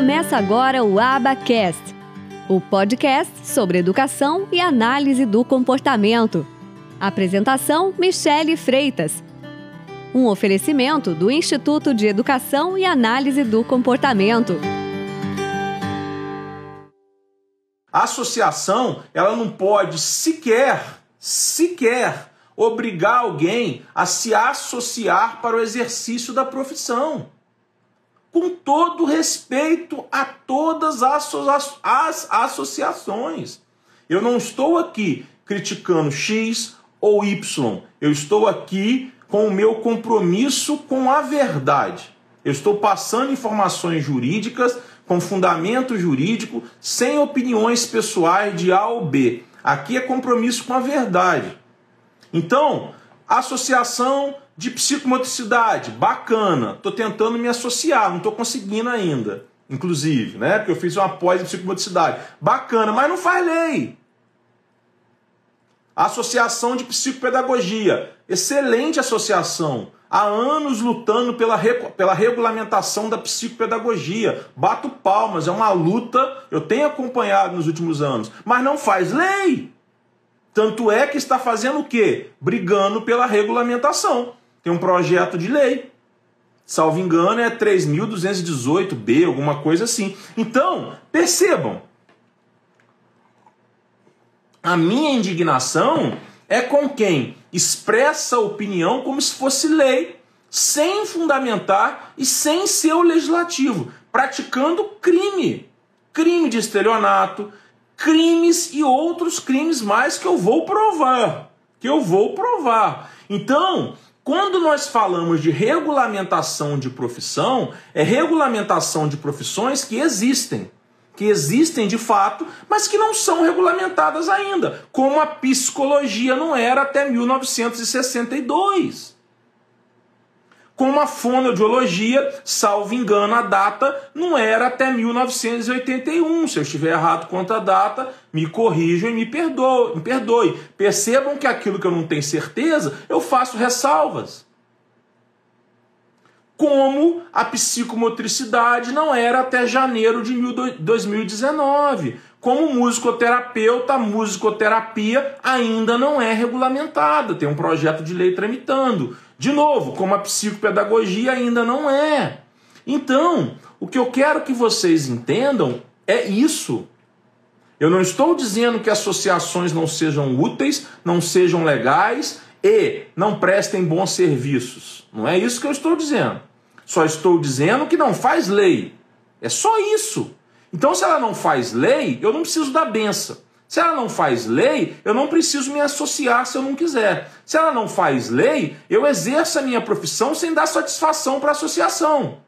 Ouça agora o Abacast, o podcast sobre educação e análise do comportamento. Apresentação: Michele Freitas. Um oferecimento do Instituto de Educação e Análise do Comportamento. A associação, ela não pode sequer, sequer obrigar alguém a se associar para o exercício da profissão com todo respeito a todas as, as associações. Eu não estou aqui criticando X ou Y, eu estou aqui com o meu compromisso com a verdade. Eu estou passando informações jurídicas com fundamento jurídico, sem opiniões pessoais de A ou B. Aqui é compromisso com a verdade. Então, associação de psicomotricidade, bacana. Estou tentando me associar, não estou conseguindo ainda. Inclusive, né? Porque eu fiz uma pós em psicomotricidade. Bacana, mas não faz lei. Associação de Psicopedagogia. Excelente associação. Há anos lutando pela, pela regulamentação da psicopedagogia. Bato palmas, é uma luta, eu tenho acompanhado nos últimos anos. Mas não faz lei. Tanto é que está fazendo o quê? Brigando pela regulamentação tem um projeto de lei. Salvo engano, é 3.218B, alguma coisa assim. Então, percebam. A minha indignação é com quem expressa opinião como se fosse lei, sem fundamentar e sem ser o legislativo, praticando crime. Crime de estelionato, crimes e outros crimes mais que eu vou provar. Que eu vou provar. Então, quando nós falamos de regulamentação de profissão, é regulamentação de profissões que existem, que existem de fato, mas que não são regulamentadas ainda, como a psicologia não era até 1962 como a fonoaudiologia, salvo engano, a data não era até 1981. Se eu estiver errado quanto à data, me corrijam e me perdoe, me perdoe. Percebam que aquilo que eu não tenho certeza, eu faço ressalvas. Como a psicomotricidade não era até janeiro de 2019. Como musicoterapeuta, a musicoterapia ainda não é regulamentada, tem um projeto de lei tramitando. De novo, como a psicopedagogia ainda não é. Então, o que eu quero que vocês entendam é isso. Eu não estou dizendo que associações não sejam úteis, não sejam legais e não prestem bons serviços. Não é isso que eu estou dizendo. Só estou dizendo que não faz lei. É só isso. Então, se ela não faz lei, eu não preciso da benção. Se ela não faz lei, eu não preciso me associar se eu não quiser. Se ela não faz lei, eu exerço a minha profissão sem dar satisfação para a associação.